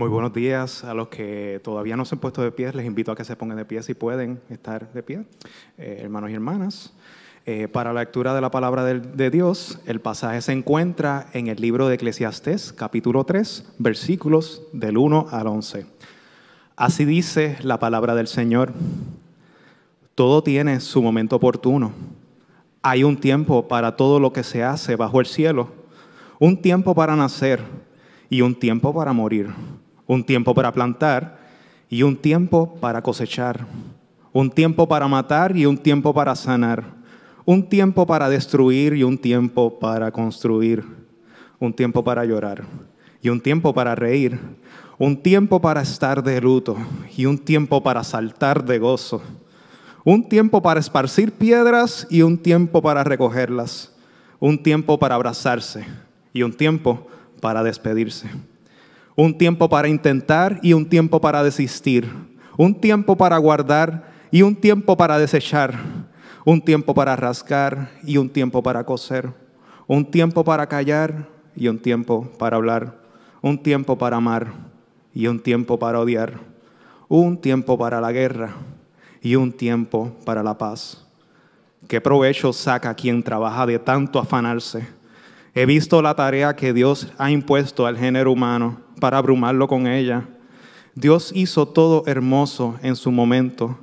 Muy buenos días a los que todavía no se han puesto de pie. Les invito a que se pongan de pie si pueden estar de pie, eh, hermanos y hermanas. Eh, para la lectura de la palabra de, Dios, el pasaje se encuentra en el libro de Eclesiastés, capítulo 3, versículos del 1 al 11. Así dice la palabra del Señor. Todo tiene su momento oportuno. Hay un tiempo para todo lo que se hace bajo el cielo, un tiempo para nacer y un tiempo para morir un tiempo para plantar y un tiempo para cosechar, un tiempo para matar y un tiempo para sanar, un tiempo para destruir y un tiempo para construir, un tiempo para llorar y un tiempo para reír, un tiempo para estar de luto y un tiempo para saltar de gozo, un tiempo para esparcir piedras y un tiempo para recogerlas, un tiempo para abrazarse y un tiempo para despedirse un tiempo para intentar y un tiempo para desistir, un tiempo para guardar y un tiempo para desechar, un tiempo para rascar y un tiempo para coser, un tiempo para callar y un tiempo para hablar, un tiempo para amar y un tiempo para odiar, un tiempo para la guerra y un tiempo para la paz. ¿Qué provecho saca quien trabaja de tanto afanarse? He visto la tarea que Dios ha impuesto al género humano para abrumarlo con ella. Dios hizo todo hermoso en su momento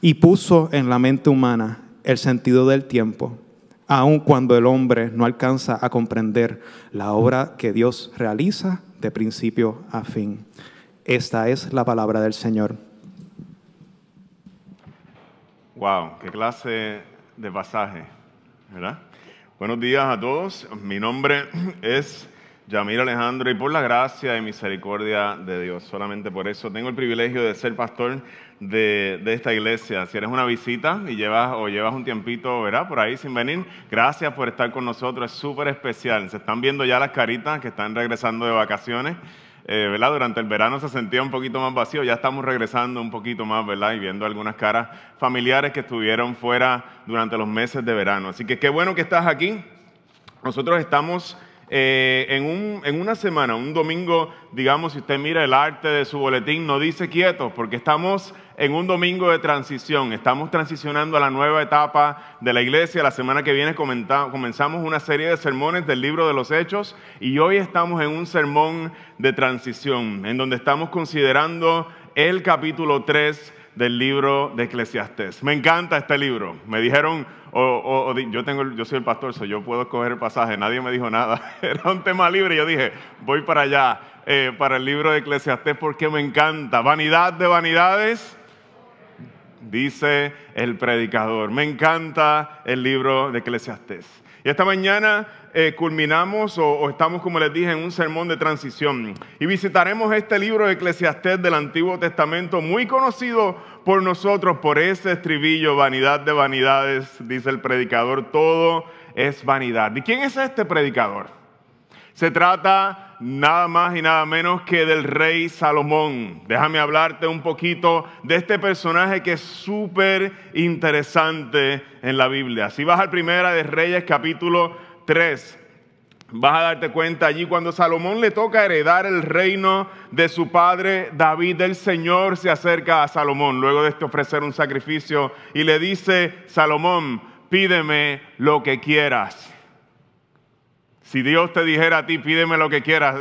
y puso en la mente humana el sentido del tiempo, aun cuando el hombre no alcanza a comprender la obra que Dios realiza de principio a fin. Esta es la palabra del Señor. Wow, qué clase de pasaje, ¿verdad? Buenos días a todos. Mi nombre es Yamir Alejandro, y por la gracia y misericordia de Dios, solamente por eso tengo el privilegio de ser pastor de, de, esta iglesia. Si eres una visita y llevas o llevas un tiempito, ¿verdad? Por ahí sin venir, gracias por estar con nosotros, es súper especial. Se están viendo ya las caritas que están regresando de vacaciones. Eh, ¿verdad? Durante el verano se sentía un poquito más vacío, ya estamos regresando un poquito más, ¿verdad? Y viendo algunas caras familiares que estuvieron fuera durante los meses de verano. Así que qué bueno que estás aquí. Nosotros estamos eh, en, un, en, una semana, un domingo, digamos, si usted mira el arte de su boletín, no dice quietos, porque estamos en un domingo de transición, estamos transicionando a la nueva etapa de la iglesia. La semana que viene comenzamos una serie de sermones del libro de los Hechos y hoy estamos en un sermón de transición, en donde estamos considerando el capítulo 3 del libro de Eclesiastés. Me encanta este libro. Me dijeron, o, yo, tengo, yo soy el pastor, so yo puedo escoger el pasaje, nadie me dijo nada. Era un tema libre. Yo dije, voy para allá, eh, para el libro de Eclesiastés, porque me encanta. Vanidad de vanidades, dice el predicador. Me encanta el libro de Eclesiastés. Y esta mañana eh, culminamos o, estamos, como les dije, en un sermón de transición. Y visitaremos este libro de Eclesiastés del Antiguo Testamento, muy conocido por nosotros por ese estribillo, vanidad de vanidades, dice el predicador, todo es vanidad. ¿Y quién es este predicador? Se trata nada más y nada menos que del rey Salomón. Déjame hablarte un poquito de este personaje que es súper interesante en la Biblia. Si vas al Primera de Reyes capítulo 3. Vas a darte cuenta allí cuando Salomón le toca heredar el reino de su padre David, el Señor se acerca a Salomón luego de este ofrecer un sacrificio y le dice, Salomón, pídeme lo que quieras. Si Dios te dijera a ti, pídeme lo que quieras,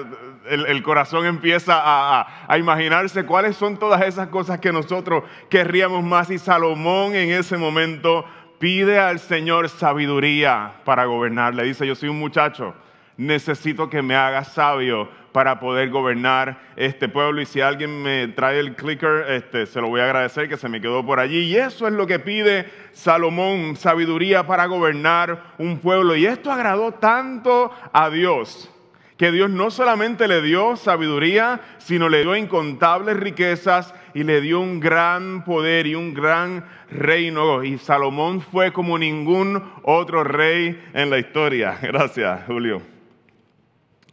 el, corazón empieza a, a, imaginarse cuáles son todas esas cosas que nosotros querríamos más. Y Salomón en ese momento pide al Señor sabiduría para gobernar. Le dice, yo soy un muchacho, necesito que me hagas sabio para poder gobernar este pueblo. Y si alguien me trae el clicker, este, se lo voy a agradecer que se me quedó por allí. Y eso es lo que pide Salomón, sabiduría para gobernar un pueblo. Y esto agradó tanto a Dios que Dios no solamente le dio sabiduría, sino le dio incontables riquezas y le dio un gran poder y un gran reino. Y Salomón fue como ningún otro rey en la historia. Gracias, Julio.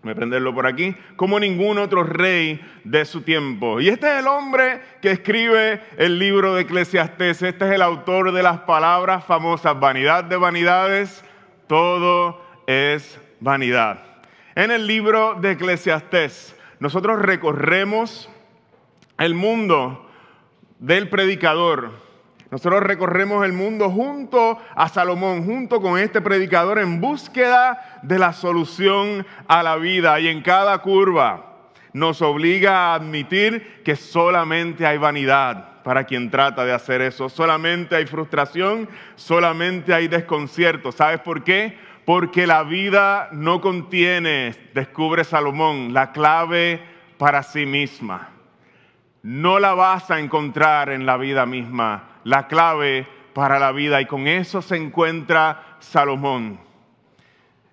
Me prenderlo por aquí, como ningún otro rey de su tiempo. Y este es el hombre que escribe el libro de Eclesiastés. Este es el autor de las palabras famosas, vanidad de vanidades, todo es vanidad. En el libro de Eclesiastés, nosotros recorremos el mundo del predicador. Nosotros recorremos el mundo junto a Salomón, junto con este predicador en búsqueda de la solución a la vida. Y en cada curva nos obliga a admitir que solamente hay vanidad para quien trata de hacer eso. Solamente hay frustración, solamente hay desconcierto. ¿Sabes por qué? porque la vida no contiene, descubre Salomón, la clave para sí misma. No la vas a encontrar en la vida misma, la clave para la vida. Y con eso se encuentra Salomón.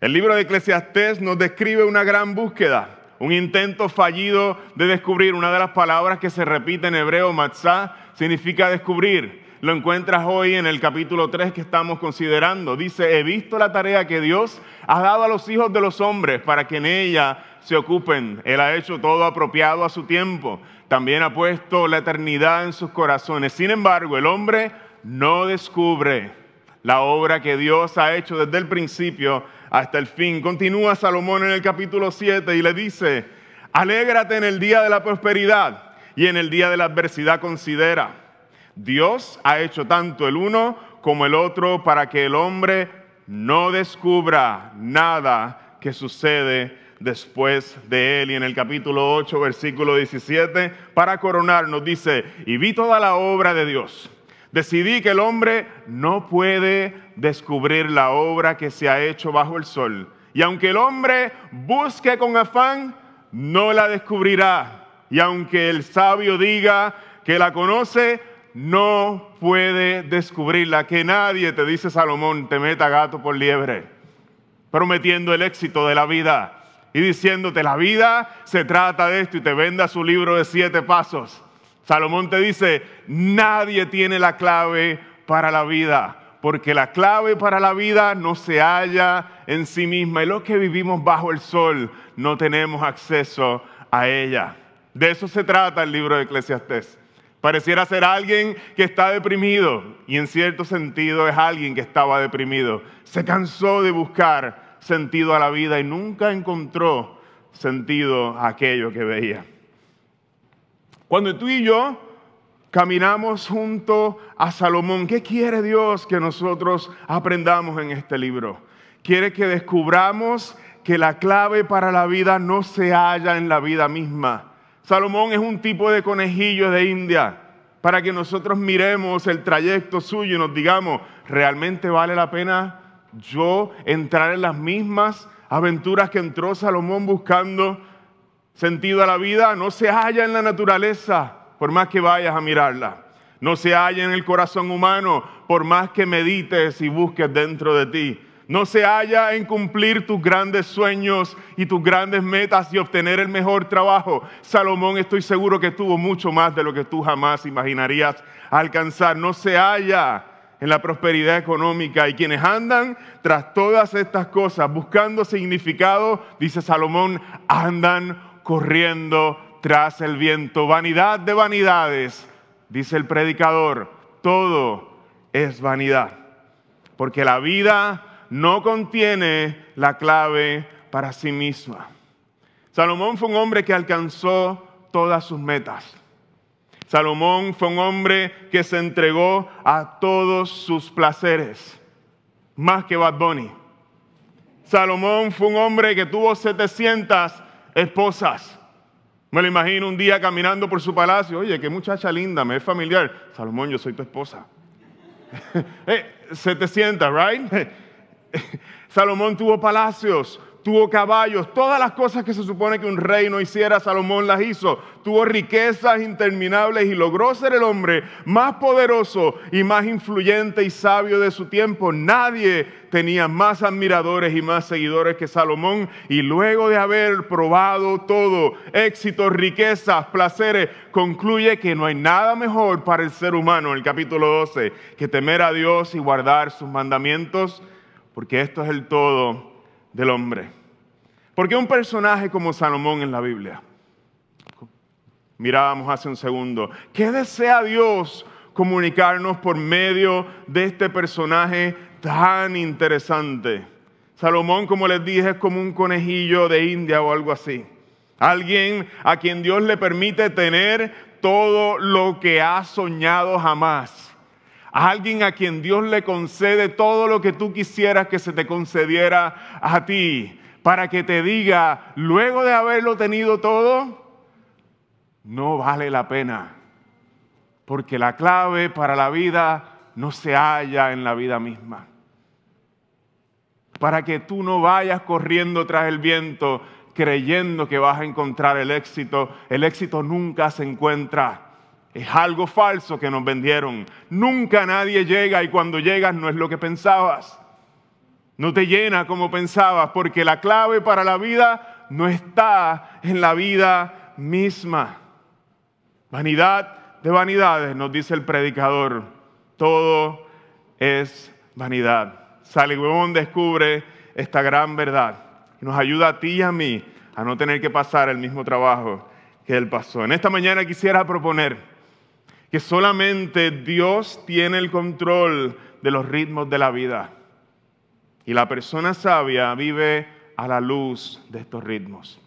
El libro de Eclesiastés nos describe una gran búsqueda, un intento fallido de descubrir. Una de las palabras que se repite en hebreo, matzah, significa descubrir lo encuentras hoy en el capítulo 3 que estamos considerando. Dice, he visto la tarea que Dios ha dado a los hijos de los hombres para que en ella se ocupen. Él ha hecho todo apropiado a su tiempo. También ha puesto la eternidad en sus corazones. Sin embargo, el hombre no descubre la obra que Dios ha hecho desde el principio hasta el fin. Continúa Salomón en el capítulo 7 y le dice, alégrate en el día de la prosperidad y en el día de la adversidad considera Dios ha hecho tanto el uno como el otro para que el hombre no descubra nada que sucede después de él. Y en el capítulo 8, versículo 17, para coronar nos dice, y vi toda la obra de Dios. Decidí que el hombre no puede descubrir la obra que se ha hecho bajo el sol. Y aunque el hombre busque con afán, no la descubrirá. Y aunque el sabio diga que la conoce, no puede descubrirla. Que nadie, te dice Salomón, te meta gato por liebre, prometiendo el éxito de la vida y diciéndote, la vida se trata de esto y te venda su libro de siete pasos. Salomón te dice, nadie tiene la clave para la vida, porque la clave para la vida no se halla en sí misma y los que vivimos bajo el sol no tenemos acceso a ella. De eso se trata el libro de Eclesiastés. Pareciera ser alguien que está deprimido y en cierto sentido es alguien que estaba deprimido. Se cansó de buscar sentido a la vida y nunca encontró sentido a aquello que veía. Cuando tú y yo caminamos junto a Salomón, ¿qué quiere Dios que nosotros aprendamos en este libro? Quiere que descubramos que la clave para la vida no se halla en la vida misma Salomón es un tipo de conejillo de India para que nosotros miremos el trayecto suyo y nos digamos, ¿realmente vale la pena yo entrar en las mismas aventuras que entró Salomón buscando sentido a la vida? No se halla en la naturaleza, por más que vayas a mirarla. No se halla en el corazón humano, por más que medites y busques dentro de ti no se halla en cumplir tus grandes sueños y tus grandes metas y obtener el mejor trabajo. Salomón estoy seguro que tuvo mucho más de lo que tú jamás imaginarías alcanzar. No se halla en la prosperidad económica y quienes andan tras todas estas cosas buscando significado, dice Salomón, andan corriendo tras el viento. Vanidad de vanidades, dice el predicador, todo es vanidad. Porque la vida no contiene la clave para sí misma. Salomón fue un hombre que alcanzó todas sus metas. Salomón fue un hombre que se entregó a todos sus placeres, más que Bad Bunny. Salomón fue un hombre que tuvo 700 esposas. Me lo imagino un día caminando por su palacio. Oye, qué muchacha linda, me es familiar. Salomón, yo soy tu esposa. 700, eh, right? Salomón tuvo palacios, tuvo caballos, todas las cosas que se supone que un rey no hiciera, Salomón las hizo. Tuvo riquezas interminables y logró ser el hombre más poderoso y más influyente y sabio de su tiempo. Nadie tenía más admiradores y más seguidores que Salomón. Y luego de haber probado todo, éxitos, riquezas, placeres, concluye que no hay nada mejor para el ser humano, en el capítulo 12, que temer a Dios y guardar sus mandamientos, porque esto es el todo del hombre. Porque un personaje como Salomón en la Biblia? Mirábamos hace un segundo. ¿Qué desea Dios comunicarnos por medio de este personaje tan interesante? Salomón, como les dije, es como un conejillo de India o algo así. Alguien a quien Dios le permite tener todo lo que ha soñado jamás. alguien a quien Dios le concede todo lo que tú quisieras que se te concediera a ti para que te diga, luego de haberlo tenido todo, no vale la pena. Porque la clave para la vida no se halla en la vida misma. Para que tú no vayas corriendo tras el viento creyendo que vas a encontrar el éxito. El éxito nunca se encuentra. Es algo falso que nos vendieron. Nunca nadie llega y cuando llegas no es lo que pensabas no te llena como pensabas, porque la clave para la vida no está en la vida misma. Vanidad de vanidades, nos dice el predicador, todo es vanidad. Salomón descubre esta gran verdad y nos ayuda a ti y a mí a no tener que pasar el mismo trabajo que él pasó. En esta mañana quisiera proponer que solamente Dios tiene el control de los ritmos de la vida. Y la persona sabia vive a la luz de estos ritmos.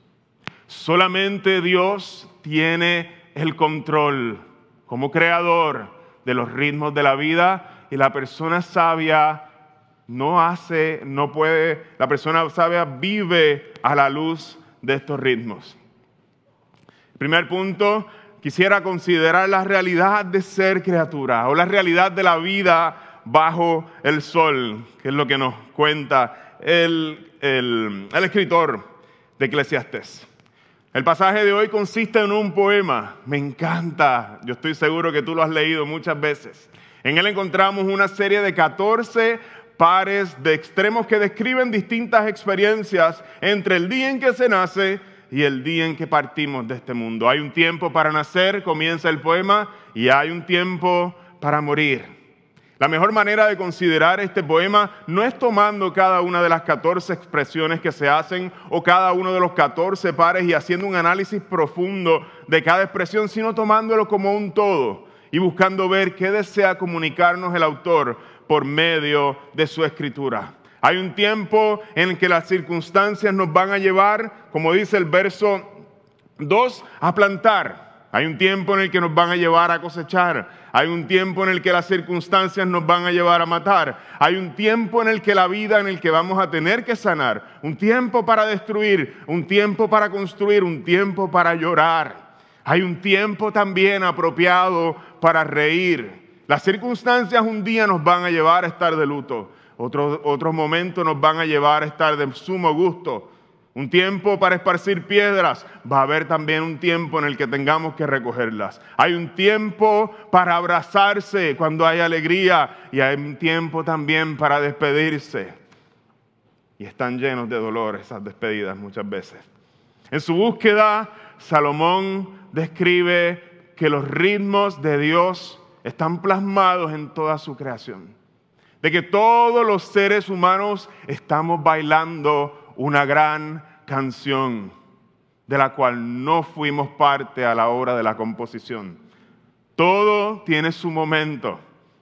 Solamente Dios tiene el control como creador de los ritmos de la vida y la persona sabia no hace, no puede, la persona sabia vive a la luz de estos ritmos. Primer punto, quisiera considerar la realidad de ser criatura o la realidad de la vida bajo el sol, que es lo que nos cuenta el, escritor de Eclesiastes. El pasaje de hoy consiste en un poema, me encanta, yo estoy seguro que tú lo has leído muchas veces. En él encontramos una serie de 14 pares de extremos que describen distintas experiencias entre el día en que se nace y el día en que partimos de este mundo. Hay un tiempo para nacer, comienza el poema, y hay un tiempo para morir. La mejor manera de considerar este poema no es tomando cada una de las 14 expresiones que se hacen o cada uno de los 14 pares y haciendo un análisis profundo de cada expresión, sino tomándolo como un todo y buscando ver qué desea comunicarnos el autor por medio de su escritura. Hay un tiempo en el que las circunstancias nos van a llevar, como dice el verso 2, a plantar hay un tiempo en el que nos van a llevar a cosechar. Hay un tiempo en el que las circunstancias nos van a llevar a matar. Hay un tiempo en el que la vida, en el que vamos a tener que sanar. Un tiempo para destruir, un tiempo para construir, un tiempo para llorar. Hay un tiempo también apropiado para reír. Las circunstancias un día nos van a llevar a estar de luto. Otros, momentos nos van a llevar a estar de sumo gusto un tiempo para esparcir piedras, va a haber también un tiempo en el que tengamos que recogerlas. Hay un tiempo para abrazarse cuando hay alegría y hay un tiempo también para despedirse. Y están llenos de dolor esas despedidas muchas veces. En su búsqueda, Salomón describe que los ritmos de Dios están plasmados en toda su creación. De que todos los seres humanos estamos bailando una gran canción de la cual no fuimos parte a la hora de la composición. Todo tiene su momento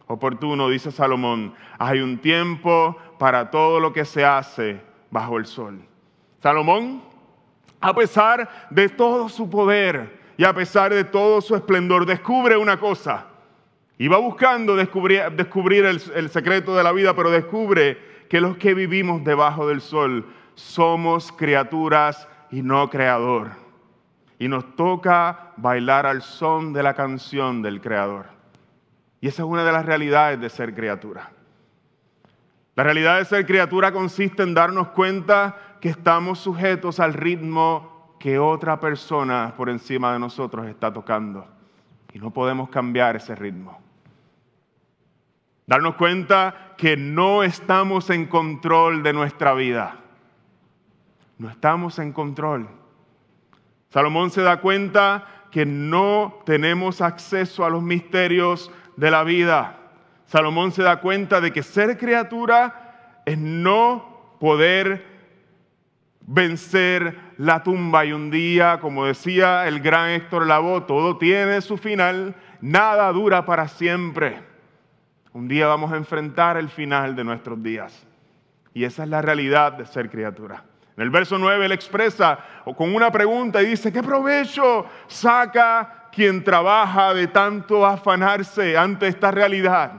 oportuno, dice Salomón. Hay un tiempo para todo lo que se hace bajo el sol. Salomón, a pesar de todo su poder y a pesar de todo su esplendor, descubre una cosa. Y va buscando descubrir, el, el secreto de la vida, pero descubre que los que vivimos debajo del sol somos criaturas y no creador. Y nos toca bailar al son de la canción del creador. Y esa es una de las realidades de ser criatura. La realidad de ser criatura consiste en darnos cuenta que estamos sujetos al ritmo que otra persona por encima de nosotros está tocando. Y no podemos cambiar ese ritmo. Darnos cuenta que no estamos en control de nuestra vida. No estamos en control. Salomón se da cuenta que no tenemos acceso a los misterios de la vida. Salomón se da cuenta de que ser criatura es no poder vencer la tumba y un día, como decía el gran Héctor Lavoe, todo tiene su final, nada dura para siempre. Un día vamos a enfrentar el final de nuestros días. Y esa es la realidad de ser criatura. En el verso 9 él expresa con una pregunta y dice, ¿qué provecho saca quien trabaja de tanto afanarse ante esta realidad?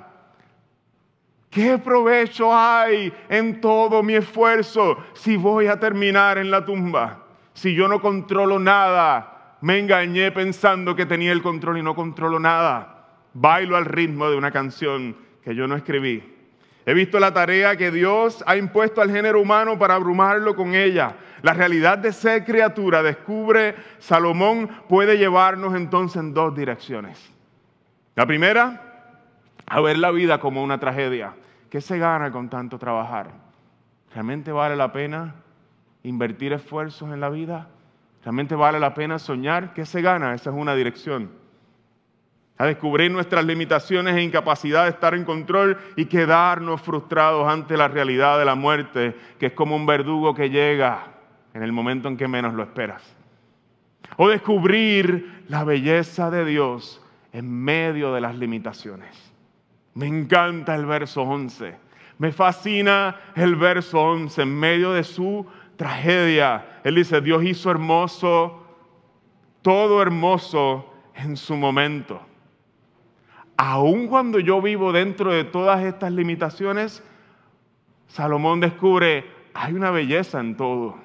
¿Qué provecho hay en todo mi esfuerzo si voy a terminar en la tumba? Si yo no controlo nada, me engañé pensando que tenía el control y no controlo nada. Bailo al ritmo de una canción que yo no escribí. He visto la tarea que Dios ha impuesto al género humano para abrumarlo con ella. La realidad de ser criatura, descubre Salomón, puede llevarnos entonces en dos direcciones. La primera, a ver la vida como una tragedia. ¿Qué se gana con tanto trabajar? ¿Realmente vale la pena invertir esfuerzos en la vida? ¿Realmente vale la pena soñar? ¿Qué se gana? Esa es una dirección. A descubrir nuestras limitaciones e incapacidad de estar en control y quedarnos frustrados ante la realidad de la muerte, que es como un verdugo que llega en el momento en que menos lo esperas. O descubrir la belleza de Dios en medio de las limitaciones. Me encanta el verso 11. Me fascina el verso 11 en medio de su tragedia. Él dice, Dios hizo hermoso, todo hermoso en su momento. Aun cuando yo vivo dentro de todas estas limitaciones, Salomón descubre, hay una belleza en todo.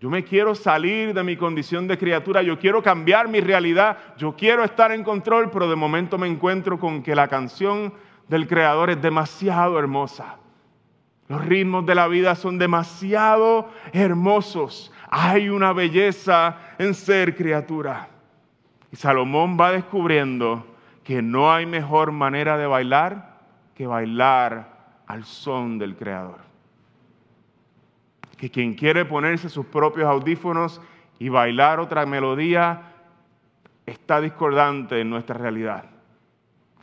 Yo me quiero salir de mi condición de criatura, yo quiero cambiar mi realidad, yo quiero estar en control, pero de momento me encuentro con que la canción del Creador es demasiado hermosa. Los ritmos de la vida son demasiado hermosos. Hay una belleza en ser criatura. Y Salomón va descubriendo que no hay mejor manera de bailar que bailar al son del Creador que quien quiere ponerse sus propios audífonos y bailar otra melodía está discordante en nuestra realidad.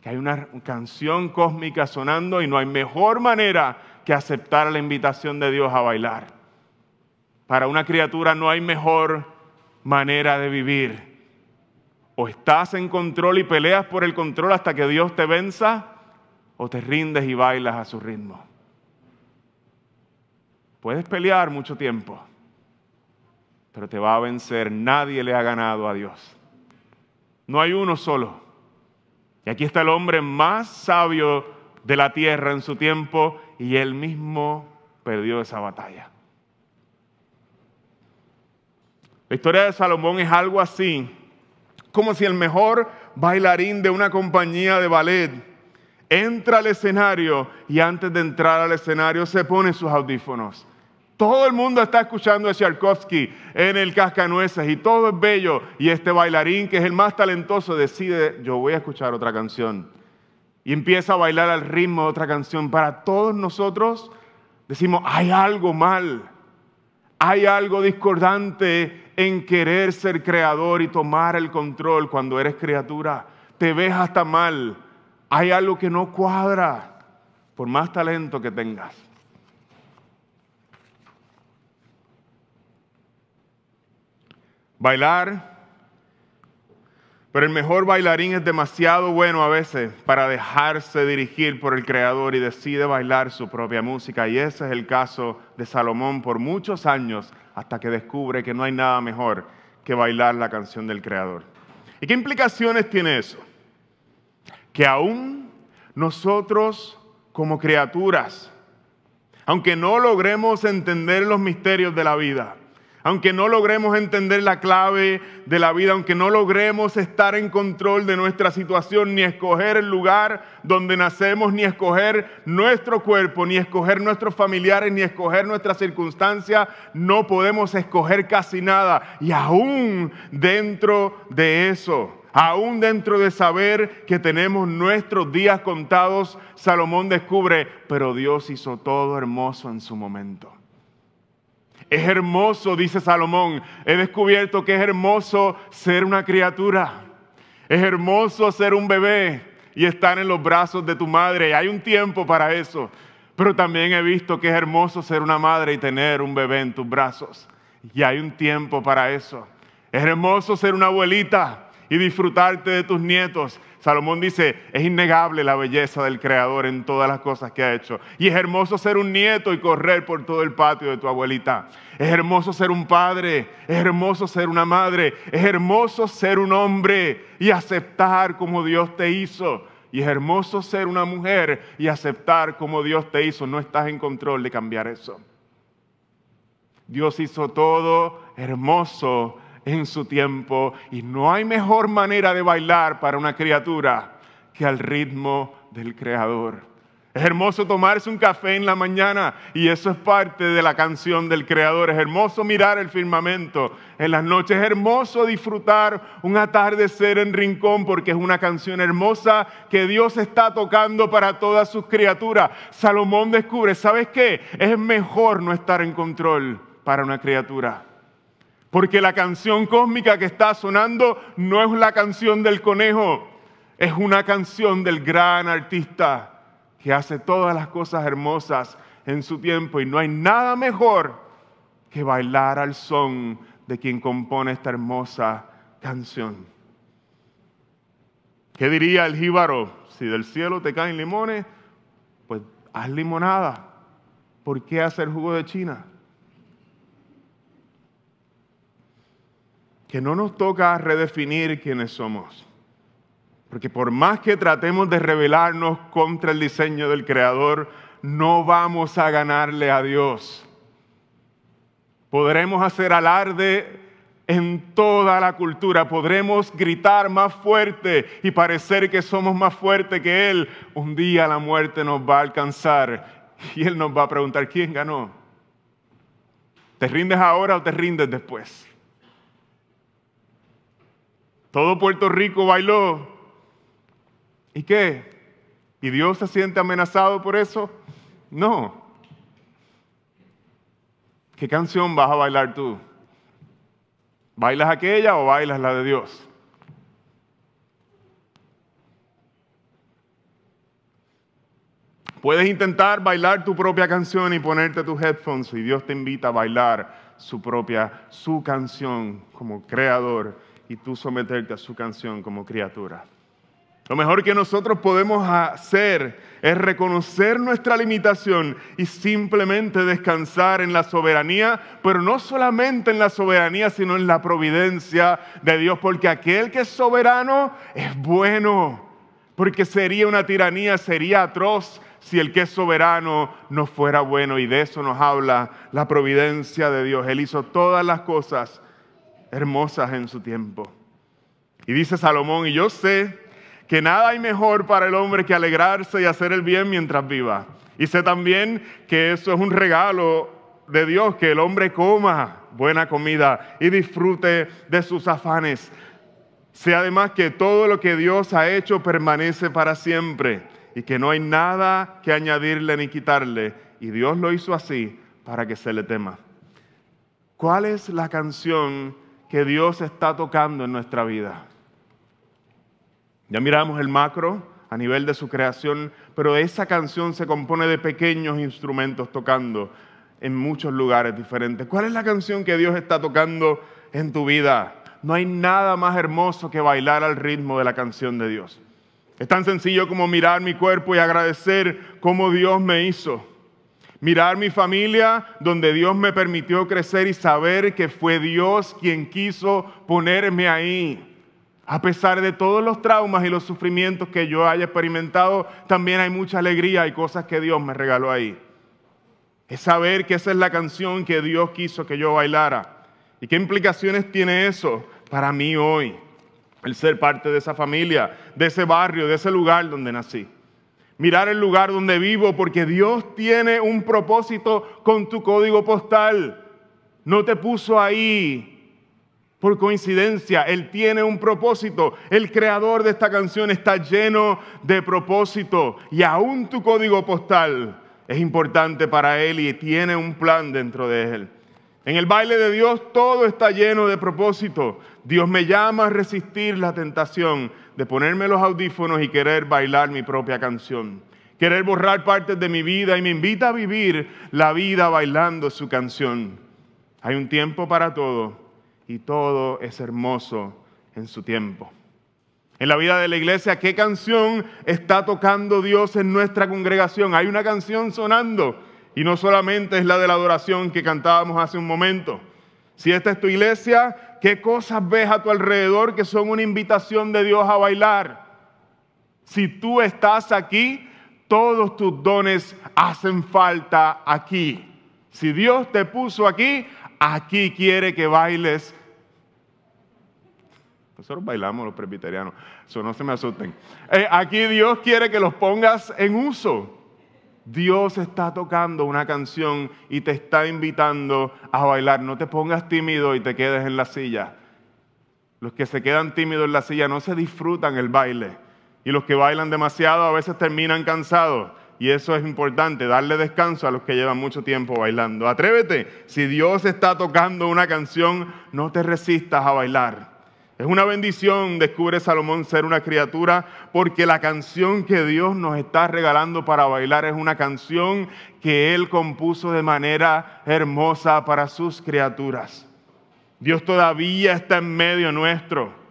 Que hay una canción cósmica sonando y no hay mejor manera que aceptar la invitación de Dios a bailar. Para una criatura no hay mejor manera de vivir. O estás en control y peleas por el control hasta que Dios te venza, o te rindes y bailas a su ritmo. Puedes pelear mucho tiempo, pero te va a vencer. Nadie le ha ganado a Dios. No hay uno solo. Y aquí está el hombre más sabio de la tierra en su tiempo y él mismo perdió esa batalla. La historia de Salomón es algo así, como si el mejor bailarín de una compañía de ballet entra al escenario y antes de entrar al escenario se pone sus audífonos todo el mundo está escuchando a Tchaikovsky en el Cascanueces y todo es bello. Y este bailarín, que es el más talentoso, decide, yo voy a escuchar otra canción. Y empieza a bailar al ritmo de otra canción. Para todos nosotros decimos, hay algo mal. Hay algo discordante en querer ser creador y tomar el control cuando eres criatura. Te ves hasta mal. Hay algo que no cuadra, por más talento que tengas. Bailar, pero el mejor bailarín es demasiado bueno a veces para dejarse dirigir por el Creador y decide bailar su propia música. Y ese es el caso de Salomón por muchos años hasta que descubre que no hay nada mejor que bailar la canción del Creador. ¿Y qué implicaciones tiene eso? Que aún nosotros como criaturas, aunque no logremos entender los misterios de la vida, aunque no logremos entender la clave de la vida, aunque no logremos estar en control de nuestra situación, ni escoger el lugar donde nacemos, ni escoger nuestro cuerpo, ni escoger nuestros familiares, ni escoger nuestra circunstancia, no podemos escoger casi nada. Y aún dentro de eso, aún dentro de saber que tenemos nuestros días contados, Salomón descubre, pero Dios hizo todo hermoso en su momento. Es hermoso, dice Salomón. He descubierto que es hermoso ser una criatura. Es hermoso ser un bebé y estar en los brazos de tu madre. Hay un tiempo para eso. Pero también he visto que es hermoso ser una madre y tener un bebé en tus brazos. Y hay un tiempo para eso. Es hermoso ser una abuelita y disfrutarte de tus nietos. Salomón dice, es innegable la belleza del Creador en todas las cosas que ha hecho. Y es hermoso ser un nieto y correr por todo el patio de tu abuelita. Es hermoso ser un padre, es hermoso ser una madre, es hermoso ser un hombre y aceptar como Dios te hizo. Y es hermoso ser una mujer y aceptar como Dios te hizo. No estás en control de cambiar eso. Dios hizo todo hermoso en su tiempo y no hay mejor manera de bailar para una criatura que al ritmo del Creador. Es hermoso tomarse un café en la mañana y eso es parte de la canción del Creador. Es hermoso mirar el firmamento en las noches. Es hermoso disfrutar un atardecer en rincón porque es una canción hermosa que Dios está tocando para todas sus criaturas. Salomón descubre, ¿sabes qué? Es mejor no estar en control para una criatura. Porque la canción cósmica que está sonando no es la canción del conejo, es una canción del gran artista que hace todas las cosas hermosas en su tiempo y no hay nada mejor que bailar al son de quien compone esta hermosa canción. ¿Qué diría el jíbaro? Si del cielo te caen limones, pues haz limonada. ¿Por qué hacer jugo de China? Que no nos toca redefinir quiénes somos. Porque por más que tratemos de rebelarnos contra el diseño del Creador, no vamos a ganarle a Dios. Podremos hacer alarde en toda la cultura, podremos gritar más fuerte y parecer que somos más fuertes que Él. Un día la muerte nos va a alcanzar y Él nos va a preguntar, ¿quién ganó? ¿Te rindes ahora o te rindes después? Todo Puerto Rico bailó. ¿Y qué? ¿Y Dios se siente amenazado por eso? No. ¿Qué canción vas a bailar tú? ¿Bailas aquella o bailas la de Dios? Puedes intentar bailar tu propia canción y ponerte tus headphones y Dios te invita a bailar su propia, su canción como creador y tú someterte a su canción como criatura. Lo mejor que nosotros podemos hacer es reconocer nuestra limitación y simplemente descansar en la soberanía, pero no solamente en la soberanía, sino en la providencia de Dios, porque aquel que es soberano es bueno, porque sería una tiranía, sería atroz si el que es soberano no fuera bueno, y de eso nos habla la providencia de Dios. Él hizo todas las cosas hermosas en su tiempo. Y dice Salomón, y yo sé que nada hay mejor para el hombre que alegrarse y hacer el bien mientras viva. Y sé también que eso es un regalo de Dios, que el hombre coma buena comida y disfrute de sus afanes. Sé además que todo lo que Dios ha hecho permanece para siempre y que no hay nada que añadirle ni quitarle. Y Dios lo hizo así para que se le tema. ¿Cuál es la canción que Dios está tocando en nuestra vida. Ya miramos el macro a nivel de su creación, pero esa canción se compone de pequeños instrumentos tocando en muchos lugares diferentes. ¿Cuál es la canción que Dios está tocando en tu vida? No hay nada más hermoso que bailar al ritmo de la canción de Dios. Es tan sencillo como mirar mi cuerpo y agradecer cómo Dios me hizo Mirar mi familia donde Dios me permitió crecer y saber que fue Dios quien quiso ponerme ahí. A pesar de todos los traumas y los sufrimientos que yo haya experimentado, también hay mucha alegría y cosas que Dios me regaló ahí. Es saber que esa es la canción que Dios quiso que yo bailara. ¿Y qué implicaciones tiene eso para mí hoy? El ser parte de esa familia, de ese barrio, de ese lugar donde nací. Mirar el lugar donde vivo porque Dios tiene un propósito con tu código postal. No te puso ahí por coincidencia, Él tiene un propósito. El creador de esta canción está lleno de propósito y aún tu código postal es importante para Él y tiene un plan dentro de Él. En el baile de Dios todo está lleno de propósito. Dios me llama a resistir la tentación de ponerme los audífonos y querer bailar mi propia canción. Querer borrar partes de mi vida y me invita a vivir la vida bailando su canción. Hay un tiempo para todo y todo es hermoso en su tiempo. En la vida de la iglesia, ¿qué canción está tocando Dios en nuestra congregación? Hay una canción sonando y no solamente es la de la adoración que cantábamos hace un momento. Si esta es tu iglesia, ¿qué cosas ves a tu alrededor que son una invitación de Dios a bailar? Si tú estás aquí, todos tus dones hacen falta aquí. Si Dios te puso aquí, aquí quiere que bailes. Nosotros bailamos los presbiterianos, eso no se me asusten. Eh, aquí Dios quiere que los pongas en uso. Dios está tocando una canción y te está invitando a bailar. No te pongas tímido y te quedes en la silla. Los que se quedan tímidos en la silla no se disfrutan el baile. Y los que bailan demasiado a veces terminan cansados. Y eso es importante, darle descanso a los que llevan mucho tiempo bailando. Atrévete, si Dios está tocando una canción, no te resistas a bailar. Es una bendición, descubre Salomón, ser una criatura, porque la canción que Dios nos está regalando para bailar es una canción que Él compuso de manera hermosa para sus criaturas. Dios todavía está en medio nuestro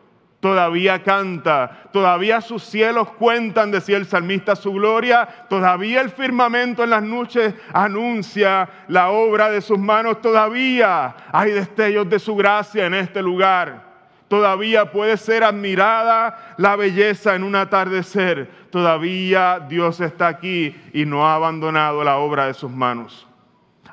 todavía canta, todavía sus cielos cuentan, decía el salmista, su gloria, todavía el firmamento en las noches anuncia la obra de sus manos, todavía hay destellos de su gracia en este lugar. Todavía puede ser admirada la belleza en un atardecer. Todavía Dios está aquí y no ha abandonado la obra de sus manos.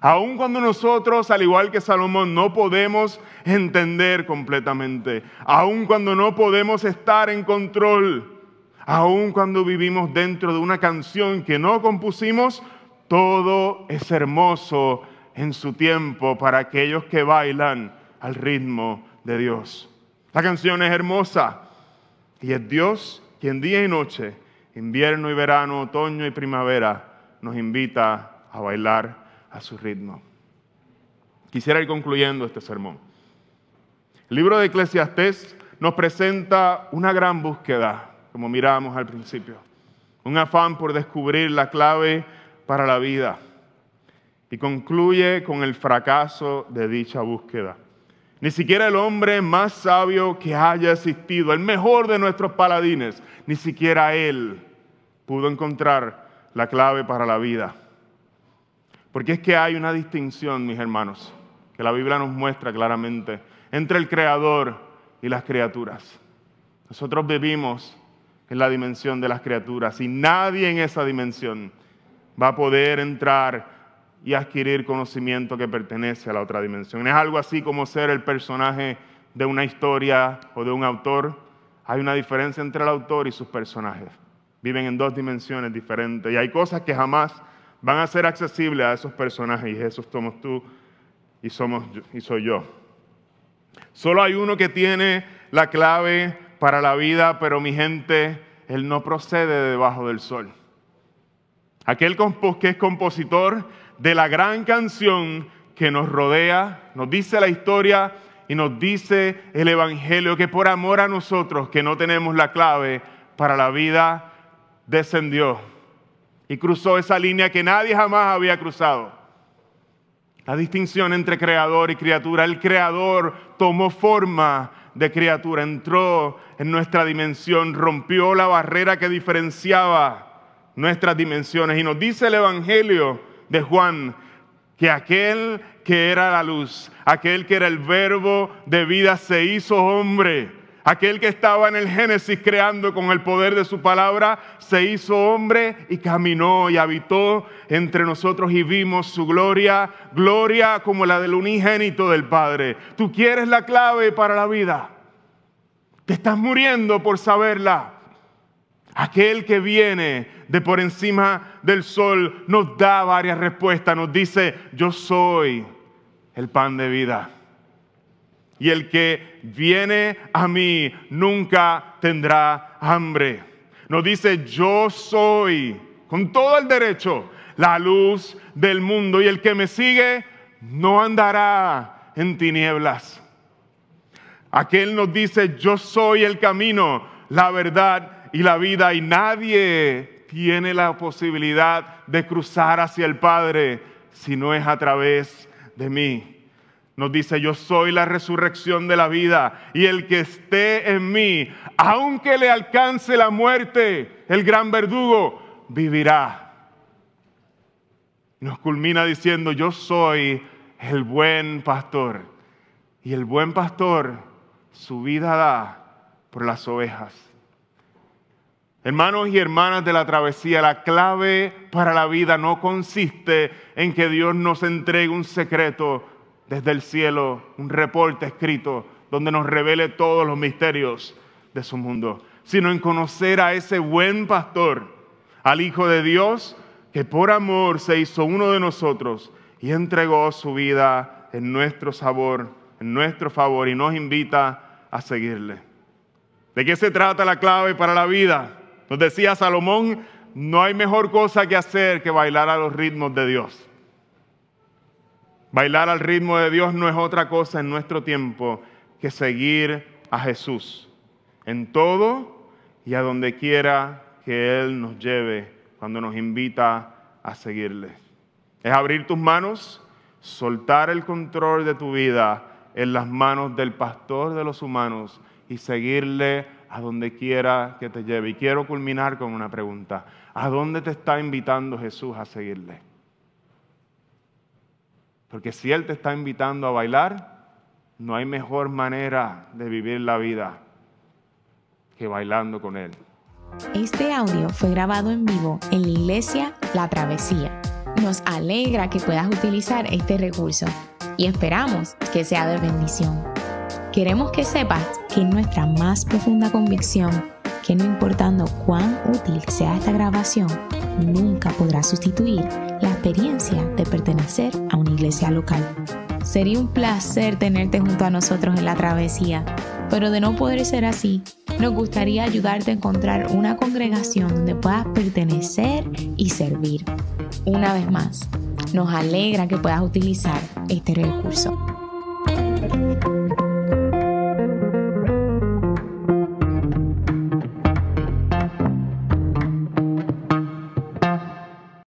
Aun cuando nosotros, al igual que Salomón, no podemos entender completamente, aun cuando no podemos estar en control, aun cuando vivimos dentro de una canción que no compusimos, todo es hermoso en su tiempo para aquellos que bailan al ritmo de Dios. La canción es hermosa y es Dios quien día y noche, invierno y verano, otoño y primavera, nos invita a bailar a su ritmo. Quisiera ir concluyendo este sermón. El libro de Eclesiastés nos presenta una gran búsqueda, como miramos al principio, un afán por descubrir la clave para la vida y concluye con el fracaso de dicha búsqueda. Ni siquiera el hombre más sabio que haya existido, el mejor de nuestros paladines, ni siquiera él pudo encontrar la clave para la vida. Porque es que hay una distinción, mis hermanos, que la Biblia nos muestra claramente, entre el Creador y las criaturas. Nosotros vivimos en la dimensión de las criaturas y nadie en esa dimensión va a poder entrar y adquirir conocimiento que pertenece a la otra dimensión. Es algo así como ser el personaje de una historia o de un autor. Hay una diferencia entre el autor y sus personajes. Viven en dos dimensiones diferentes y hay cosas que jamás van a ser accesibles a esos personajes y esos somos tú y, somos y soy yo. Solo hay uno que tiene la clave para la vida, pero mi gente, él no procede de debajo del sol. Aquel que es compositor de la gran canción que nos rodea, nos dice la historia y nos dice el Evangelio que por amor a nosotros, que no tenemos la clave para la vida, descendió y cruzó esa línea que nadie jamás había cruzado. La distinción entre creador y criatura. El creador tomó forma de criatura, entró en nuestra dimensión, rompió la barrera que diferenciaba nuestras dimensiones. Y nos dice el Evangelio de Juan que aquel que era la luz, aquel que era el verbo de vida, se hizo hombre Aquel que estaba en el Génesis creando con el poder de su palabra, se hizo hombre y caminó y habitó entre nosotros y vimos su gloria, gloria como la del unigénito del Padre. Tú quieres la clave para la vida. Te estás muriendo por saberla. Aquel que viene de por encima del sol nos da varias respuestas. Nos dice, yo soy el pan de vida y el que viene a mí nunca tendrá hambre. Nos dice, yo soy, con todo el derecho, la luz del mundo y el que me sigue no andará en tinieblas. Aquel nos dice, yo soy el camino, la verdad y la vida y nadie tiene la posibilidad de cruzar hacia el Padre si no es a través de mí. Nos dice, yo soy la resurrección de la vida y el que esté en mí, aunque le alcance la muerte, el gran verdugo, vivirá. Nos culmina diciendo, yo soy el buen pastor. Y el buen pastor su vida da por las ovejas. Hermanos y hermanas de la travesía, la clave para la vida no consiste en que Dios nos entregue un secreto desde el cielo un reporte escrito donde nos revele todos los misterios de su mundo, sino en conocer a ese buen pastor, al Hijo de Dios, que por amor se hizo uno de nosotros y entregó su vida en nuestro sabor, en nuestro favor y nos invita a seguirle. ¿De qué se trata la clave para la vida? Nos decía Salomón, no hay mejor cosa que hacer que bailar a los ritmos de Dios. Bailar al ritmo de Dios no es otra cosa en nuestro tiempo que seguir a Jesús en todo y a donde quiera que Él nos lleve cuando nos invita a seguirle. Es abrir tus manos, soltar el control de tu vida en las manos del pastor de los humanos y seguirle a donde quiera que te lleve. Y quiero culminar con una pregunta. ¿A dónde te está invitando Jesús a seguirle? Porque si Él te está invitando a bailar, no hay mejor manera de vivir la vida que bailando con Él. Este audio fue grabado en vivo en la iglesia La Travesía. Nos alegra que puedas utilizar este recurso y esperamos que sea de bendición. Queremos que sepas que nuestra más profunda convicción que no importando cuán útil sea esta grabación, nunca podrá sustituir la experiencia de pertenecer a una iglesia local. Sería un placer tenerte junto a nosotros en la travesía, pero de no poder ser así, nos gustaría ayudarte a encontrar una congregación donde puedas pertenecer y servir. Una vez más, nos alegra que puedas utilizar este recurso.